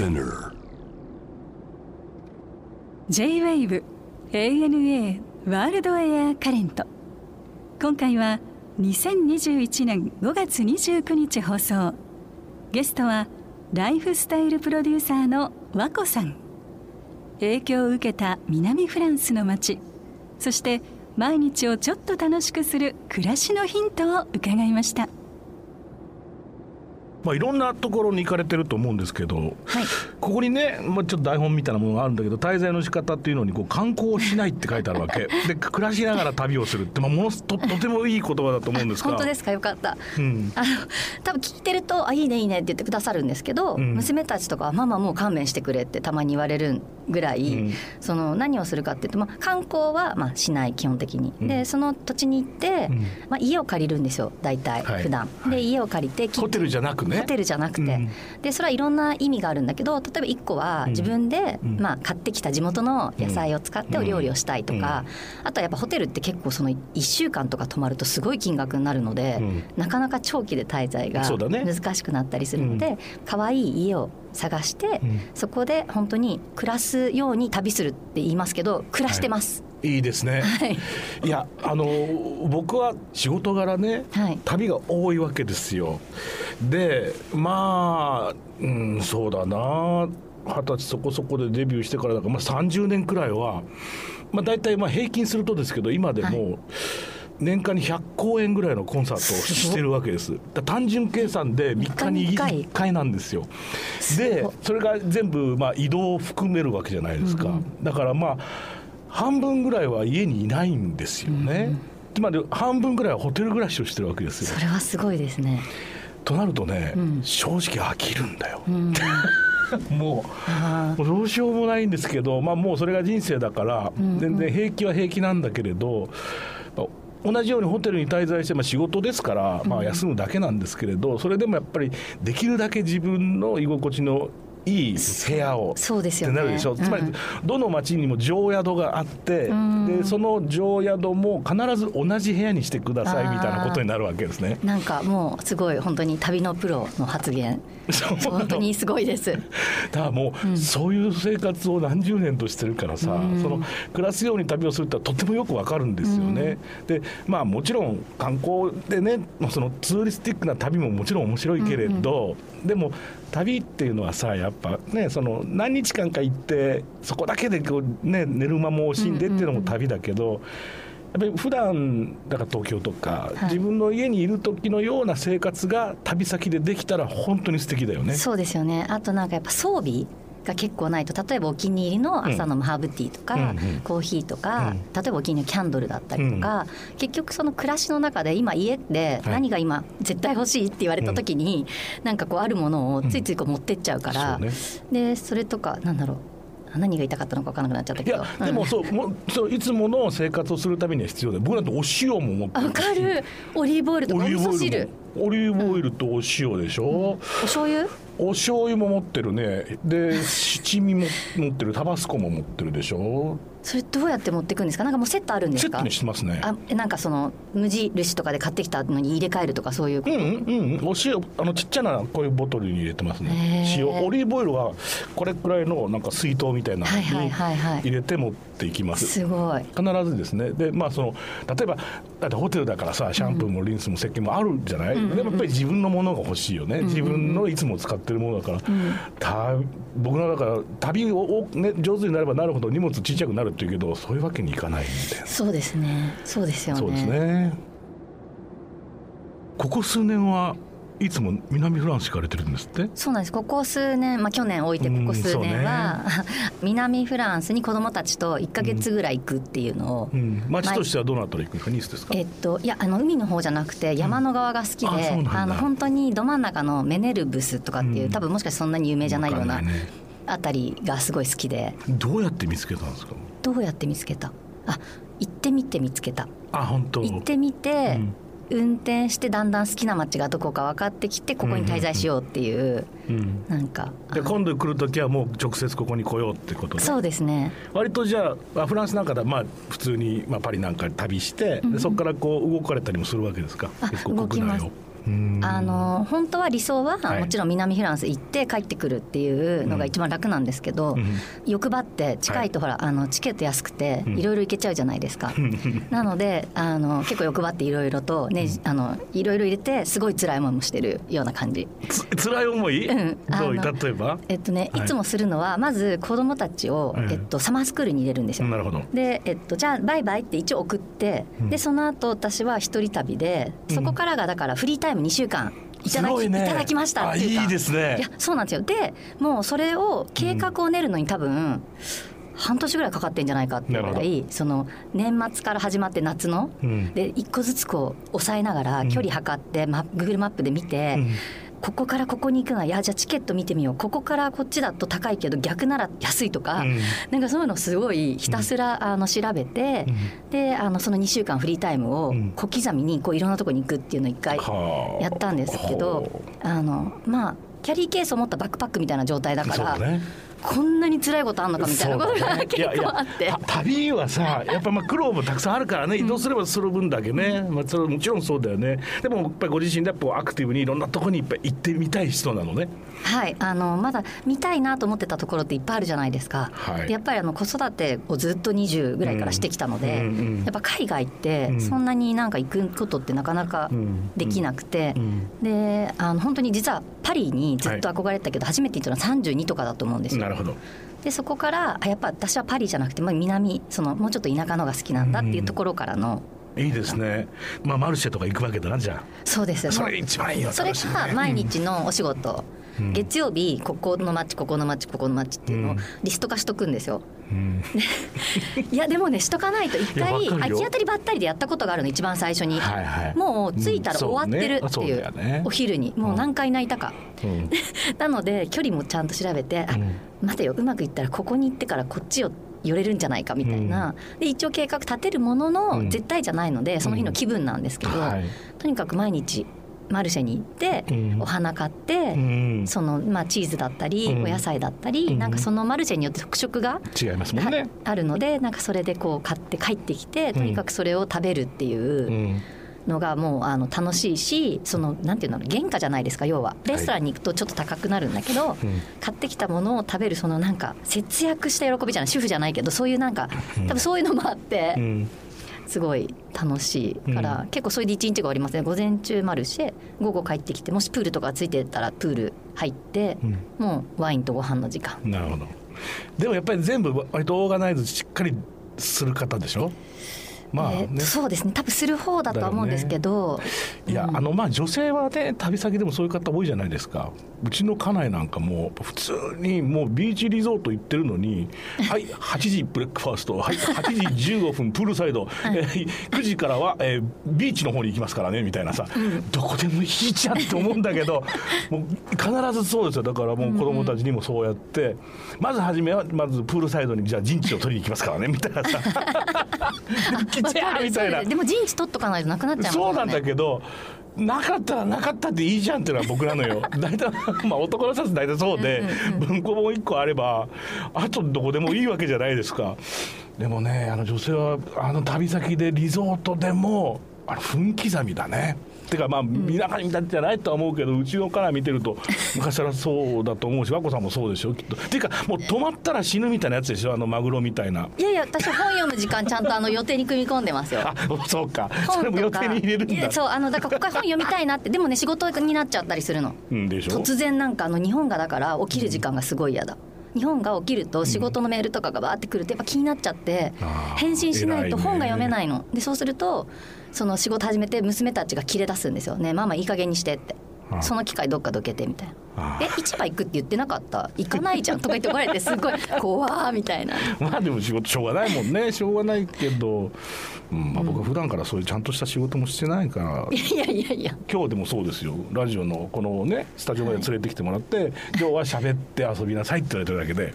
Spinner. J-WAVE ANA ワールドエアカレント今回は2021年5月29日放送。ゲストはライフスタイルプロデューサーの和子さん。影響を受けた南フランスの街。そして毎日をちょっと楽しくする暮らしのヒントを伺いました。まあ、いろんなところに行かれてると思うんですけど、はい、ここにね、まあ、ちょっと台本みたいなものがあるんだけど滞在の仕方っていうのにこう観光しないって書いてあるわけ。で暮らしながら旅をするって、まあ、ものととてもいい言葉だと思うんですが。本当ですか？よかった、うん、あの多分聞いてると「あいいねいいね」って言ってくださるんですけど、うん、娘たちとかは「ママもう勘弁してくれ」ってたまに言われるぐらい、うん、その何をするかっていうと、まあ、観光はまあしない基本的に、でその土地に行って、まあ、家を借りるんですよ大体、はい、普段。で家を借りてホテルじゃなくね。ホテルじゃなくて。て、でそれはいろんな意味があるんだけど例えば1個は自分で、まあ、買ってきた地元の野菜を使ってお料理をしたいとか、あとはやっぱホテルって結構その1週間とか泊まるとすごい金額になるので、なかなか長期で滞在が難しくなったりするので可愛、いい家を探して、そこで本当に暮らすように旅するって言いますけど暮らしてます。はいいいですね、はい、いやあの僕は仕事柄ね、はい、旅が多いわけですよ。でまあ、うん、そうだな。二十歳そこそこでデビューしてからだから、まあ、30年くらいは、まあ、大体まあ平均するとですけど今でも、年間に100公演ぐらいのコンサートをしてるわけです。単純計算で3日に1回。なんですよ。で、それが全部まあ移動を含めるわけじゃないですか。うん、だからまあ半分ぐらいは家にいないんですよね、うん、つまり半分ぐらいはホテル暮らしをしてるわけですよ。それはすごいですね。となるとね、うん、正直飽きるんだよ、うん、もうどうしようもないんですけど、まあ、もうそれが人生だから、全然平気は平気なんだけれど、同じようにホテルに滞在して、まあ、仕事ですから、まあ、休むだけなんですけれど、それでもやっぱりできるだけ自分の居心地のいい部屋を。そうですよ、ね、ってなるでしょ、うつまりどの町にも常宿があって、うん、でその常宿も必ず同じ部屋にしてくださいみたいなことになるわけですね。なんかもうすごい本当に旅のプロの発言。本当にすごいです。だからもう、うん、そういう生活を何十年としてるからさ、うん、その暮らすように旅をするってとってもよくわかるんですよね、でまあもちろん観光でねそのツーリスティックな旅ももちろん面白いけれど、でも旅っていうのはさやっぱねその何日間か行ってそこだけでこう、ね、寝る間も惜しんでっていうのも旅だけど。やっぱり普段だから東京とか、はい、自分の家にいる時のような生活が旅先でできたら本当に素敵だよね。そうですよね。あとなんかやっぱ装備が結構ないと例えばお気に入りの朝のハーブティーとか、うん、コーヒーとか、うん、例えばお気に入りのキャンドルだったりとか、うん、結局その暮らしの中で今家で何が今絶対欲しいって言われた時に、うん、なんかこうあるものをついついこう持ってっちゃうから、ね、でそれとかなんだろう。何が言いたかったのか分からなくなっちゃったけど。いやでもそう, もそういつもの生活をするためには必要で僕なんてお塩も持ってる分かる。オリーブオイルとかお味噌汁。オリーブオイルとお塩でしょ、うん、お醤油？お醤油も持ってるね。で七味も持ってる。タバスコも持ってるでしょ。それどうやって持っていくんですか？なんかもうセットあるんですか？セットにしてますね。あなんかその無印とかで買ってきたのに入れ替えるとかそういうこと？うんうんお塩あのちっちゃなこういうボトルに入れてますね。塩。オリーブオイルはこれくらいのなんか水筒みたいなのに入れて持っていきます、すごい。必ずですね。でまあその例えばだってホテルだからさシャンプーもリンスも石鹸もあるじゃない、うん、でもやっぱり自分のものが欲しいよね、うん、自分のいつも使ってるものだから、うん、た僕のだから旅を、ね、上手になればなるほど荷物ちっちゃくなるっていうけどそういうわけにいかないんでそうですね。そうですよね。そうですね。ここ数年はいつも南フランス行かれてるんですって？そうなんです。ここ数年、まあ、去年置いてここ数年は、ね、南フランスに子どもたちと1か月ぐらい行くっていうのを、うん、町としてはどのあたり行くんですか？ニースですかえっといやあの海の方じゃなくて山の側が好きで、うん、あの本当にど真ん中のメネルブスとかっていう、多分もしかしてそんなに有名じゃないようなあたりがすごい好きで。どうやって見つけたんですか？どうやって見つけた？あ行ってみて見つけた。あ本当。行ってみて、うん運転してだんだん好きな街がどこか分かってきてここに滞在しようっていう、うん、なんかで今度来る時はもう直接ここに来ようってことでそうですね。割とじゃあフランスなんかではまあ普通に、まあ、パリなんか旅して、うん、そこからこう動かれたりもするわけですか？結構動きますあの本当は理想はもちろん南フランス行って帰ってくるっていうのが一番楽なんですけど、欲張って近いとほら、あのチケット安くていろいろ行けちゃうじゃないですか、なのであの結構欲張っていろいろとね、あのいろいろ入れてすごい辛い思いもしてるような感じ。つ辛い思い、うん、どう例えば？えっとね、い、つもするのはまず子供たちを、えっと、サマースクールに入れるんですよ。なるほど。で、えっと、じゃあバイバイって一応送って、でその後私は一人旅でそこからがだからフリータイム2週間いただき,、ね、いただきましたっていうか。いいですね。いやそうなんですよ。でもうそれを計画を練るのに多分、半年ぐらいかかってんじゃないかっていうぐらいその年末から始まって夏の、うん、で一個ずつこう抑えながら距離測って、うん、マ Google マップで見て、うんここからここに行くのはいやじゃあチケット見てみよう。ここからこっちだと高いけど逆なら安いとか、うん、なんかそういうのすごいひたすら、あの調べて、うん、であのその2週間フリータイムを小刻みにこういろんなとこに行くっていうのを一回やったんですけど、あのまあキャリーケースを持ったバックパックみたいな状態だから。こんなに辛いことあんのかみたいなことが、ね、結構あって。旅はさやっぱまあ苦労もたくさんあるからね。移動すればする分だけね、うん、まあ、それもちろんそうだよね。でもやっぱりご自身でアクティブにいろんなところにいっぱい行ってみたい人なのね。はい。あのまだ見たいなと思ってたところっていっぱいあるじゃないですか、はい、やっぱりあの子育てをずっと20ぐらいからしてきたので、うんうんうん、やっぱ海外ってそんなになんか行くことってなかなかできなくて、であの本当に実はパリにずっと憧れてたけど、初めて行ったのは32とかだと思うんですよ。なるほどでそこからやっぱ私はパリじゃなくて、まあ、南そのもうちょっと田舎のが好きなんだっていうところからの。いいですね。まあマルシェとか行くわけだなじゃあ。そうです。それ一番いいよ。それが毎日のお仕事。うん、月曜日ここの町ここの町ここの町っていうのをリスト化しとくんですよ。うん、いやでもねしとかないと一回行き当たりばったりでやったことがあるの一番最初に、はいはい、もう着いたら終わってるっていううんうね、お昼に。もう何回泣いたか、なので距離もちゃんと調べて、あ待てようまくいったらここに行ってからこっちを寄れるんじゃないかみたいな、うん、で一応計画立てるものの絶対じゃないので、その日の気分なんですけど、はい、とにかく毎日マルシェに行って、お花買って、そのまあチーズだったり、お野菜だったり、なんかそのマルシェによって特色が違いますもんね。あるのでなんかそれでこう買って帰ってきてとにかくそれを食べるっていう。のがもうあの楽しいしそのなんていうの原価じゃないですか要は。レストランに行くとちょっと高くなるんだけど、はい買ってきたものを食べるそのなんか節約した喜びじゃない主婦じゃないけどそういうなんか多分そういうのもあって、うん、すごい楽しいから、うん、結構それで一日が終わりますね。午前中マルシェ午後帰ってきてもしプールとかついてたらプール入って、うん、もうワインとご飯の時間。なるほど。でもやっぱり全部割とオーガナイズしっかりする方でしょ？まあ、ねえー、そうですね。多分する方だとは思うんですけど、ね、いや、うん、あのまあ女性はね旅先でもそういう方多いじゃないですか。うちの家内なんかも普通にもうビーチリゾート行ってるのに はい8時ブレックファーストはい8時15分プールサイド、はい、えー、9時からは、えー、ビーチの方に行きますからねみたいなさ、うん、どこでもいいじゃんって思うんだけど もう必ずそうですよ。だからもう子供たちにもそうやって、うん、まず初めはまずプールサイドにじゃあ陣地を取りに行きますからねみたいなさ ゃみたいな。でも陣地取っとかないとなくなっちゃう、ね、そうなんだけどなかったらなかったっていいじゃんっていうのは僕なのよ。大体まあ男のシャツ大体そうで、文庫本1個あればあとどこでもいいわけじゃないですか。でもねあの女性はあの旅先でリゾートでもあの分刻みだねてかまあ田舎に見たじゃないとは思うけどうちのから見てると 昔からそうだと思うし和子さんもそうでしょきっと。っていうかもう止まったら死ぬみたいなやつでしょあのマグロみたいな。いやいや私本読む時間ちゃんとあの予定に組み込んでますよ。あそうか。それも予定に入れるんだ。そうあのだからここから本読みたいなってでもね仕事になっちゃったりするの、うん、でしょ。突然なんかあの日本がだから起きる時間がすごい嫌だ、うん日本が起きると仕事のメールとかがバーってくるとやっぱ気になっちゃって返信しないと本が読めないの。でそうするとその仕事始めて娘たちが切れ出すんですよ。ねママいい加減にしてって。その機会どっかどけてみたいな「え市場行くって言ってなかった？行かないじゃん」とか言って怒られてすごい「怖ー」みたいな。まあでも仕事しょうがないもんね。しょうがないけど、うんまあ、僕は普段からそういうちゃんとした仕事もしてないから、いやいやいや今日でもそうですよ。ラジオのこのねスタジオまで連れてきてもらって、はい、今日は喋って遊びなさいって言われてるだけで。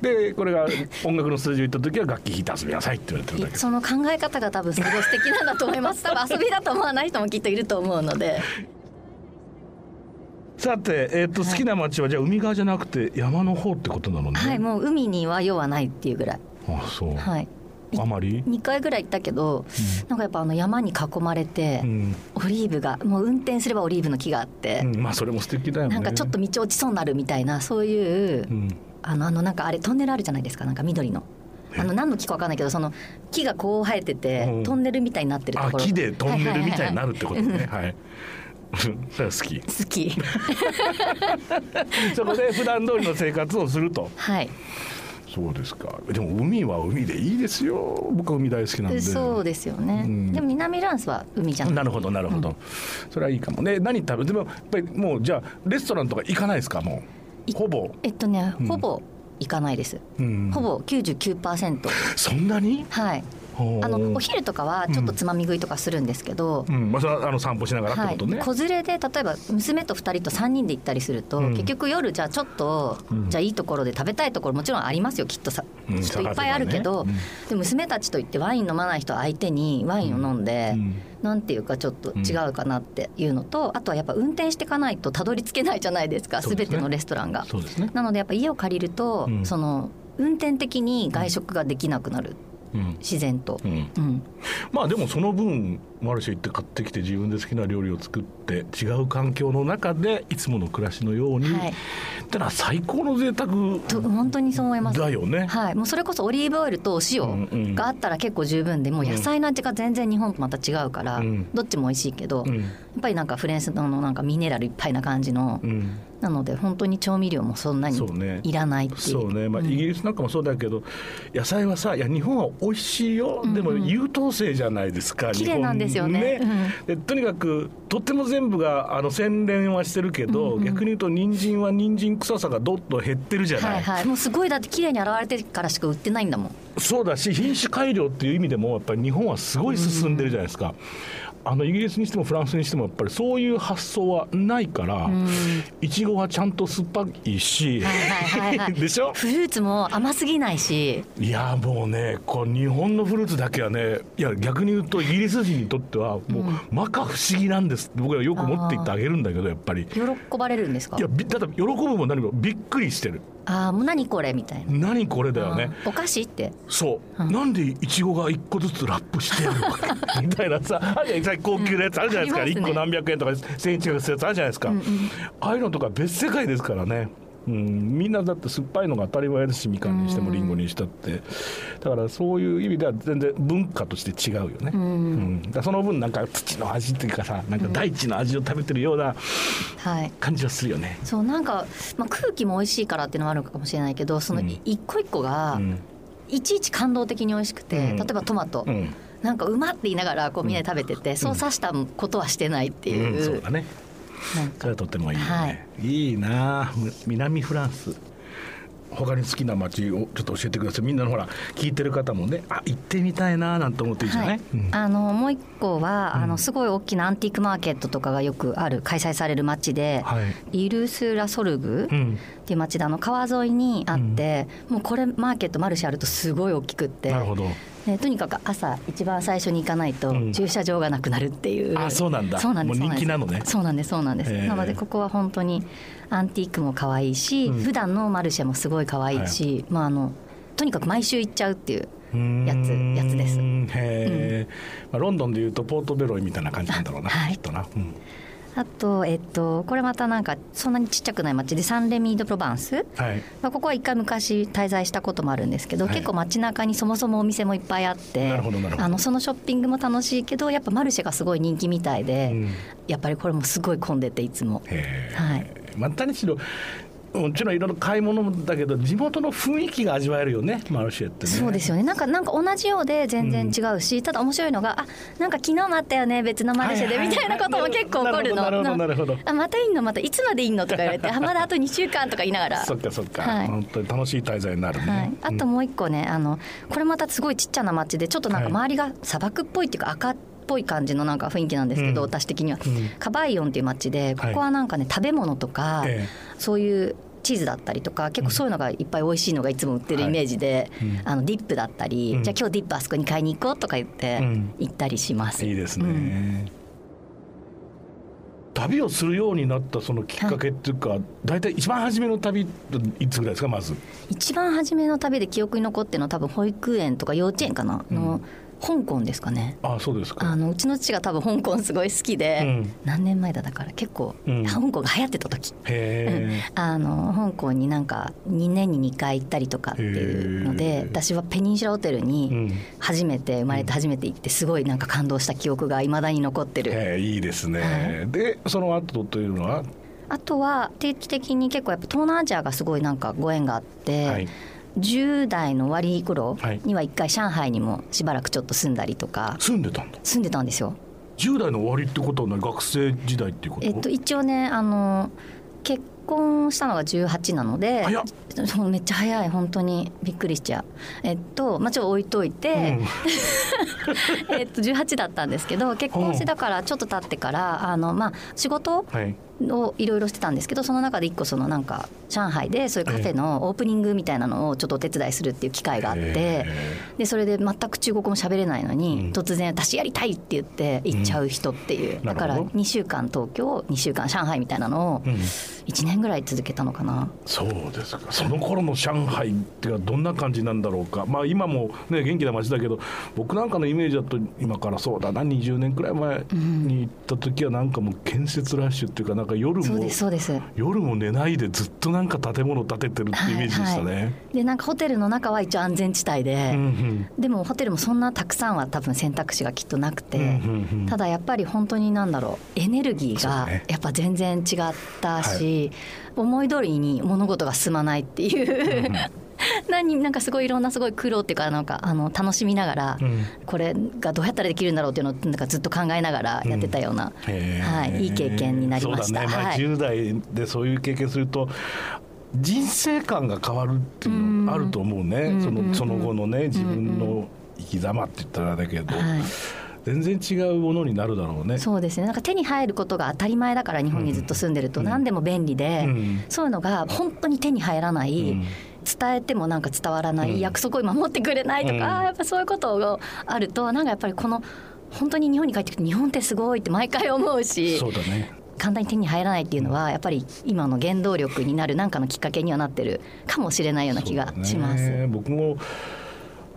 でこれが音楽のスタジオ行った時は楽器弾いて遊びなさいって言われてるだけ。その考え方が多分すごい素敵なんだと思います。多分遊びだと思わない人もきっといると思うので。さて、えーと、好きな街はじゃあ海側じゃなくて山の方ってことなのね。はいもう海には用はないっていうぐらい。あそう。はい。あまり？2回ぐらい行ったけど、うん、なんかやっぱあの山に囲まれて、うん、オリーブがもう運転すればオリーブの木があって、うん、まあそれも素敵だよね。なんかちょっと道落ちそうになるみたいなそういう、あのあのなんかあれトンネルあるじゃないですかなんか緑の。あの何の木か分かんないけどその木がこう生えてて、トンネルみたいになってるところ。木でトンネルみたいになるってことね。はい。それは好き。好き。そこで 普段通りの生活をすると。はい。そうですか。でも海は海でいいですよ。僕は海大好きなんで。そうですよね、うん、でも南ランスは海じゃない。なるほどなるほど、うん、それはいいかも。ね何食べでもやっぱりもうじゃあレストランとか行かないですかもう？ほぼ？えっとね、ほぼ行かないです、うん、ほぼ99%そんなに？はいあのお昼とかはちょっとつまみ食いとかするんですけど、うん、まあ、それはあの散歩しながらってことね、はい、子連れで例えば娘と2人と3人で行ったりすると、うん、結局夜じゃあちょっと、うん、じゃあいいところで食べたいところもちろんありますよきっとさ、ちょっといっぱいあるけど、ね、で娘たちといってワイン飲まない人相手にワインを飲んで、なんていうかちょっと違うかなっていうのと、あとはやっぱ運転していかないとたどり着けないじゃないですかすべ、てのレストランが。ね、なのでやっぱ家を借りると、その運転的に外食ができなくなる。自然と、まあでもその分マルシェ行って買ってきて自分で好きな料理を作って違う環境の中でいつもの暮らしのように、はい、ってのは最高の贅沢本当にそう思います。だよね、はい、もうそれこそオリーブオイルとお塩があったら結構十分でもう野菜の味が全然日本とまた違うから、うん、どっちも美味しいけど、うん、やっぱりなんかフレンスのなんかミネラルいっぱいな感じの、うんなので本当に調味料もそんなにいらないっていう。そうね、まあ、イギリスなんかもそうだけど、野菜はさいや日本は美味しいよ、でも優等生じゃないですか綺麗なんですよね、ね、でとにかくとっても全部があの洗練はしてるけど、うんうん、逆に言うと人参は人参臭さがどっと減ってるじゃない、はいはい、もうすごい。だって綺麗に洗われてからしか売ってないんだもん。そうだし品種改良っていう意味でもやっぱり日本はすごい進んでるじゃないですか、うんあのイギリスにしてもフランスにしてもやっぱりそういう発想はないからいちごはちゃんと酸っぱいし、でしょ？フルーツも甘すぎないし。いやもうねこう日本のフルーツだけはねいや逆に言うとイギリス人にとってはもう、摩訶不思議なんです僕はよく持っていってあげるんだけどやっぱり。喜ばれるんですか？いやだ喜ぶも何もびっくりしてるああもう何これみたいな。何これだよね。お菓子って。そう、うん、なんでいちごが一個ずつラップしてあるのかみたいなさ。あれ高級なやつあるじゃないですか、うん、1個何百円とか1000円近くするやつあるじゃないですか、うんうん、ああいうのとか別世界ですからねうん、みんなだって酸っぱいのが当たり前ですしみかんにしてもりんごにしたって。だからそういう意味では全然文化として違うよね、うん、だその分なんか土の味っていうかさなんか大地の味を食べてるような感じはするよね、はい、そうなんか、まあ、空気も美味しいからっていうのはあるかもしれないけどその一個一個がいちいち感動的に美味しくて、例えばトマト、なんかうまって言いながらこうみんなで食べてて、そうさしたことはしてないっていう、そうだねそれはとてもいいね、はい、いいな。南フランス。他に好きな街をちょっと教えてください。みんなのほら聞いてる方もねあ行ってみたいななんて思っていいじゃない、はい。うん、あのもう一個は、うん、あのすごい大きなアンティークマーケットとかがよくある開催される街で、はい、イルス・ラソルグっていう街であの川沿いにあって、うん、もうこれマーケットマルシェあるとすごい大きくってなるほどね、とにかく朝一番最初に行かないと駐車場がなくなるっていう、うん、あそうなんだ。そうなんです人気なのね。そうなんですそうなんです。なのでここは本当にアンティークも可愛いし、うん、普段のマルシェもすごい可愛いし、はい、まああのとにかく毎週行っちゃうっていうやつやつです。へえ、うん、まあ、ロンドンでいうとポートベロイみたいな感じなんだろうな、はい、きっとな。うんあと、えっと、これまたなんかそんなにちっちゃくない町でサンレミード・プロバンス、はい。まあ、ここは一回昔滞在したこともあるんですけど、はい、結構街中にそもそもお店もいっぱいあってあのそのショッピングも楽しいけどやっぱマルシェがすごい人気みたいで、うん、やっぱりこれもすごい混んでていつも。はい、またにしろもちろんいろいろ買い物だけど地元の雰囲気が味わえるよねマルシェってね。そうですよね。なんかなんか同じようで全然違うし、うん、ただ面白いのがあなんか昨日もあったよね別のマルシェでみたいなことも結構起こるの。なるほどなるほどあまたいいの？またいつまでいいの？とか言われてあまだあと2週間とか言いながら。そっかそっか、はい、本当に楽しい滞在になるね、はい、あともう一個ねあのこれまたすごいちっちゃな町でちょっとなんか周りが砂漠っぽいっていうか赤っぽい感じのなんか雰囲気なんですけど、うん、私的には、うん、カバイオンっていう町でここはなんかね、食べ物とか、ええ、そういうチーズだったりとか結構そういうのがいっぱい美味しいのがいつも売ってるイメージで、はいうん、あのディップだったり、うん、じゃあ今日ディップあそこに買いに行こうとか言って行ったりします。いいですね、旅をするようになったそのきっかけっていうか、はい、大体一番初めの旅っていつぐらいですかまず？一番初めの旅で記憶に残ってるのは多分保育園とか幼稚園かなの、うん香港ですかね。あそうですか。あのうちの父が多分香港すごい好きで、うん、何年前だだから結構、うん、香港が流行ってた時。あの香港になんか2年に2回行ったりとかっていうので私はペニンシュラホテルに初めて生まれて初めて行ってすごいなんか感動した記憶がいまだに残ってる。いいですね、はい、でその後というのは？あとは定期的に結構やっぱ東南アジアがすごいなんかご縁があって、はい10代の終わり頃には一回上海にもしばらくちょっと住んだりとか。住んでたんだ。住んでたんですよ。10代の終わりってことは学生時代っていうこと？えっと一応ねあの結婚したのが18なのでめっちゃ早い。本当に。びっくりしちゃう。えっとまあちょっと置いといて、うん、えっと18だったんですけど結婚してだからちょっと経ってからあのまあ仕事、はいをいろいろしてたんですけどその中で一個そのなんか上海でそういうカフェのオープニングみたいなのをちょっとお手伝いするっていう機会があってでそれで全く中国語も喋れないのに突然「私やりたい!」って言って行っちゃう人っていう。だから2週間東京2週間上海みたいなのを1年ぐらい続けたのかな。そうですか。その頃の上海ってはどんな感じなんだろうか。まあ今もね元気な街だけど僕なんかのイメージだと今からそうだな20年くらい前に行った時はなんかもう建設ラッシュっていうかなんか夜も夜も寝ないでずっとなんか建物建ててるってイメージでしたね、はいはい、でなんかホテルの中は一応安全地帯で、うんうん、でもホテルもそんなたくさんは多分選択肢がきっとなくて、うんうんうん、ただやっぱり本当になんだろうエネルギーがやっぱ全然違ったし、思い通りに物事が進まないっていう、うん 何なんかすごいいろんなすごい苦労っていうかなんかあの楽しみながら、これがどうやったらできるんだろうっていうのをなんかずっと考えながらやってたような、はい、いい経験になりました。そうだね、まあ、10代でそういう経験すると人生観が変わるっていうのあると思うね、そのその後のね自分の生き様って言ったらだけど。はい。全然違うものになるだろうね。そうですね。なんか手に入ることが当たり前だから日本にずっと住んでると何でも便利で、うん、そういうのが本当に手に入らない、うん、伝えてもなんか伝わらない、うん、約束を守ってくれないとか、やっぱそういうことがあるとなんかやっぱりこの本当に日本に帰ってきて日本ってすごいって毎回思うし。そうだね。簡単に手に入らないっていうのはやっぱり今の原動力になる何かのきっかけにはなってるかもしれないような気がします。僕も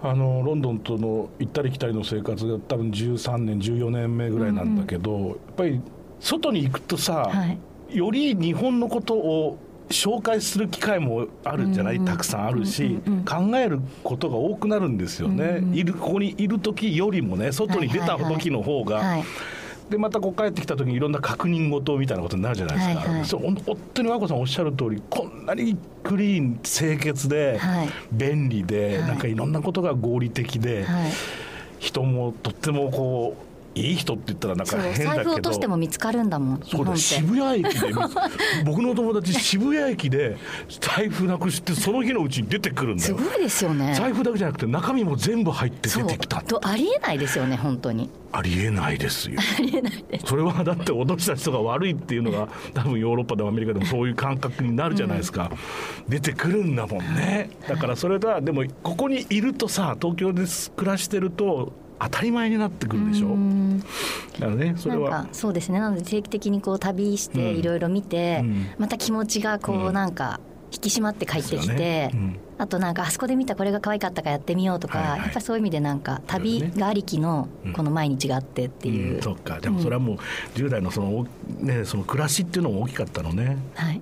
あのロンドンとの行ったり来たりの生活が多分13年14年目ぐらいなんだけど、うんやっぱり外に行くとさ、はい、より日本のことを紹介する機会もあるんじゃない、たくさんあるし、考えることが多くなるんですよね、いるここにいる時よりもね外に出た時の方が。はいはいはいでまたこう帰ってきた時にいろんな確認事みたいなことになるじゃないですか、はいはい、そう本当に和子さんおっしゃる通りこんなにクリーン清潔で、はい、便利で、はい、なんかいろんなことが合理的で、はい、人もとってもこういい人って言ったらなんか変だけど。財布落としても見つかるんだもんそうだ渋谷駅で 僕の友達渋谷駅で財布なくしてその日のうちに出てくるんだよ。すごいですよね。財布だけじゃなくて中身も全部入って出てきた。とありえないですよね本当に。ありえないですよ。ありえないです。それはだって脅した人が悪いっていうのが多分ヨーロッパでもアメリカでもそういう感覚になるじゃないですか、うん、出てくるんだもんね。だからそれがでもここにいるとさ東京で暮らしてると当たり前になってくるでしょ？うだからねそれは。そうですね。なので定期的にこう旅していろいろ見て、うん、また気持ちがこうなんか引き締まって帰ってきて、あとなんかあそこで見たこれが可愛かったかやってみようとか、はいはい、やっぱそういう意味でなんか旅がありきのこの毎日があってっていう、うん、そっか。でもそれはもう10代のその,、ね、その暮らしっていうのも大きかったのね。はい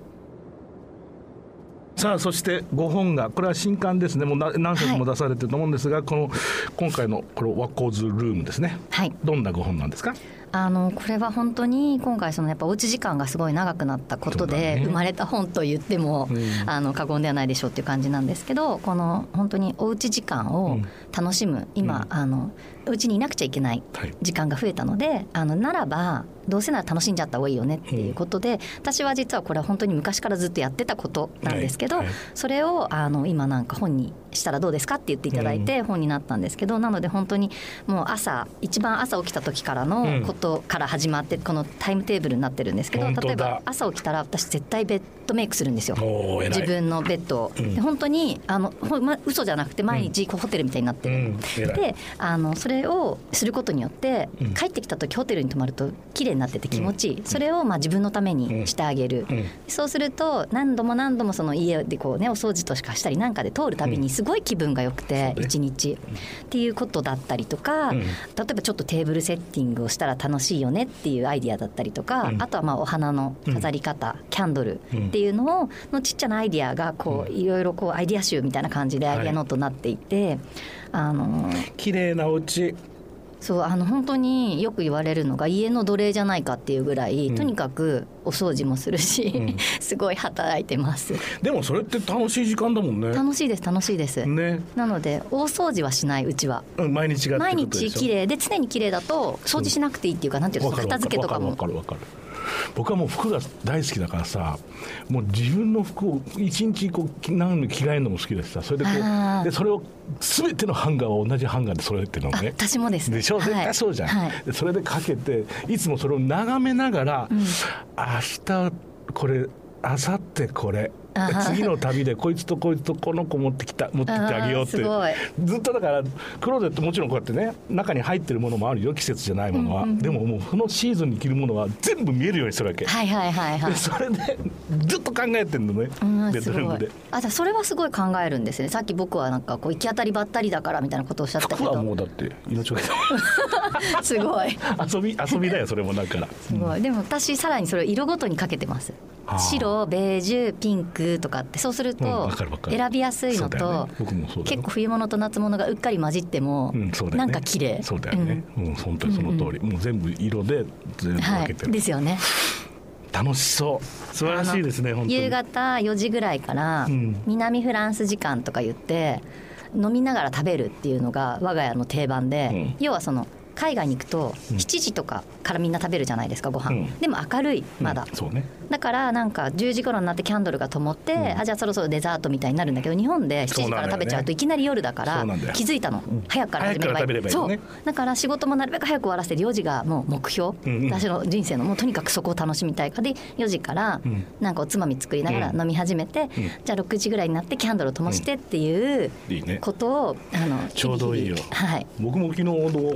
さあそして5本がこれは新刊ですね。もう何冊も出されてると思うんですが、はい、この今回のこのワコーズルームですね、はい、どんな5本なんですか？あのこれは本当に今回そのやっぱおうち時間がすごい長くなったことで生まれた本と言っても、あの過言ではないでしょうっていう感じなんですけどこの本当におうち時間を楽しむ、今、あのうちにいなくちゃいけない時間が増えたので、あのならばどうせなら楽しんじゃった方がいいよねっていうことで、私は実はこれは本当に昔からずっとやってたことなんですけど、それをあの今なんか本にしたらどうですかって言っていただいて本になったんですけど、なので本当にもう朝一番朝起きた時からのことから始まってこのタイムテーブルになってるんですけど例えば朝起きたら私絶対ベッドメイクするんですよ。自分のベッドを、うん、で本当にあのほ、ま、嘘じゃなくて毎日ホテルみたいになってる、うん、であのそれれをすることによって、うん、帰ってきた時ホテルに泊まると綺麗になってて気持ちいい、うん、それをまあ自分のためにしてあげる、うん、そうすると何度も何度もその家でこうねお掃除とかしたりなんかで通るたびにすごい気分が良くて一、日。っていうことだったりとか、例えばちょっとテーブルセッティングをしたら楽しいよねっていうアイディアだったりとか、あとはまあお花の飾り方、キャンドルっていうのをのちっちゃなアイディアがこういろいろこうアイディア集みたいな感じでアイディアノートになっていて、あの綺麗なお家。そうあの本当によく言われるのが家の奴隷じゃないかっていうぐらい、うん、とにかくお掃除もするし、うん、すごい働いてます。でもそれって楽しい時間だもんね。楽しいです楽しいです。ね。なので大掃除はしないうちは、うん、毎日が毎日綺麗で常に綺麗だと掃除しなくていいっていうかなんていうか片付けとかも。分かる分かる僕はもう服が大好きだからさもう自分の服を一日こう何着替えるのも好きでさそれでこうでそれを全てのハンガーを同じハンガーで揃えてるのね。私もです。でしょ？絶対そうじゃん、はい、それでかけていつもそれを眺めながら、うん、明日これ明後日これ次の旅でこいつとこいつとこの子持ってきた持ってきてあげようって。ずっとだからクローゼットもちろんこうやってね中に入ってるものもあるよ季節じゃないものは、うんうん、でももうそのシーズンに着るものは全部見えるようにするわけ。はいはいはいはい。それでずっと考えてるのね、うん、ベッドルームで。あじゃそれはすごい考えるんですね。さっき僕はなんかこう行き当たりばったりだからみたいなことをおっしゃったけど。服はもうだって命がけ。すごい。遊び遊びだよそれもだか。らすごい、でも私さらにそれを色ごとにかけてます。白ベージュピンクとかってそうすると選びやすいのと、結構冬物と夏物がうっかり混じっても、なんか綺麗。そうだよね、うん、本当にその通り、もう全部色で全部分けてる、ですよね。楽しそう。素晴らしいですね夕方4時ぐらいから、南フランス時間とか言って飲みながら食べるっていうのが我が家の定番で、要はその海外に行くと7時とかからみんな食べるじゃないですかご飯、うん、でも明るいまだ、うんね、だからなんか10時頃になってキャンドルが灯って、うん、あじゃあそろそろデザートみたいになるんだけど日本で7時から食べちゃうといきなり夜だから気づいたの、早くから始めればいい、ね、そう。だから仕事もなるべく早く終わらせて4時がもう目標、うんうん、私の人生のもうとにかくそこを楽しみたいかで4時からなんかおつまみ作りながら飲み始めて、じゃあ6時ぐらいになってキャンドルを灯してっていうことを、あのちょうどいいよ、はい、僕も昨日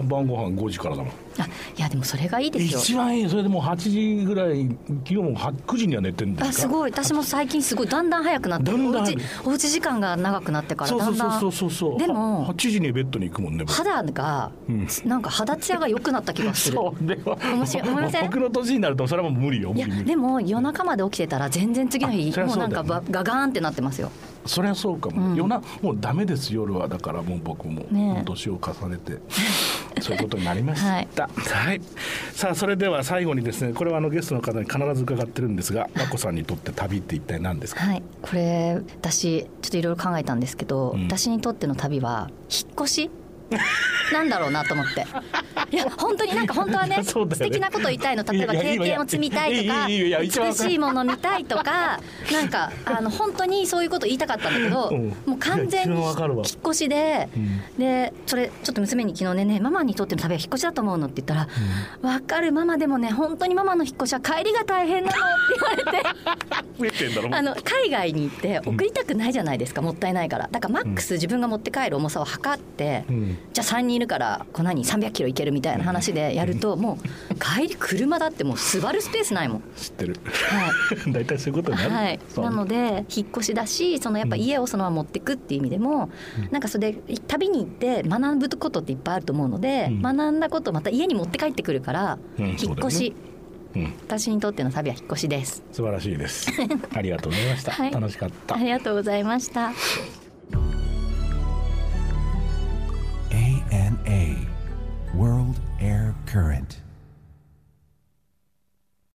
晩ご飯5時からだもん。あいやでもそれがいいですよ。一番いいそれでもう8時ぐらい昨日も9時には寝てるんですあすごい。私も最近すごい。だんだん早くなって。だんだんおうちおうち時間が長くなってからだんだんそうそう。そうそうでも8時にベッドに行くもんね肌が、うん、なんか肌ツヤが良くなった気がする。そう。でも面白い。思い。ません僕の年になるとそれはもう無理よ。いやでも夜中まで起きてたら全然次の日もうなんかガガーンってなってますよ。そりゃそうかも、うん、夜なもうダメです夜は。だからもう僕も年を重ねて、そういうことになりました、はい、はい、さあそれでは最後にですねこれはあのゲストの方に必ず伺ってるんですが和子さんにとって旅って一体何ですか、はい、これ私ちょっといろいろ考えたんですけど、うん、私にとっての旅は引っ越しなんだろうなと思って。いや本当になんか本当はね ね。素敵なこと言いたいの。例えば経験を積みたいとか美しいもの見たいとかなんかあの本当にそういうこと言いたかったんだけど、うん、もう完全に引っ越しで、うん、でそれちょっと娘に昨日ねねママにとっての旅は引っ越しだと思うのって言ったら「わ、うん、かるママでもね本当にママの引っ越しは帰りが大変なの」って言われてあの海外に行って送りたくないじゃないですか、もったいないからだからマックス自分が持って帰る重さを測って、じゃあ3人いるからこう何300キロいけるみたいな話でやるともう帰り車だってもう座るスペースないもん。知ってる。はい。大体そういうことになる、はい、なので引っ越しだしそのやっぱ家をそのまま持ってくっていう意味でも、うん、なんかそれで旅に行って学ぶことっていっぱいあると思うので、うん、学んだことまた家に持って帰ってくるから、うん、引っ越し、うん、私にとっての旅は引っ越しです。素晴らしいです。ありがとうございました、はい、楽しかった。ありがとうございました World Air Current.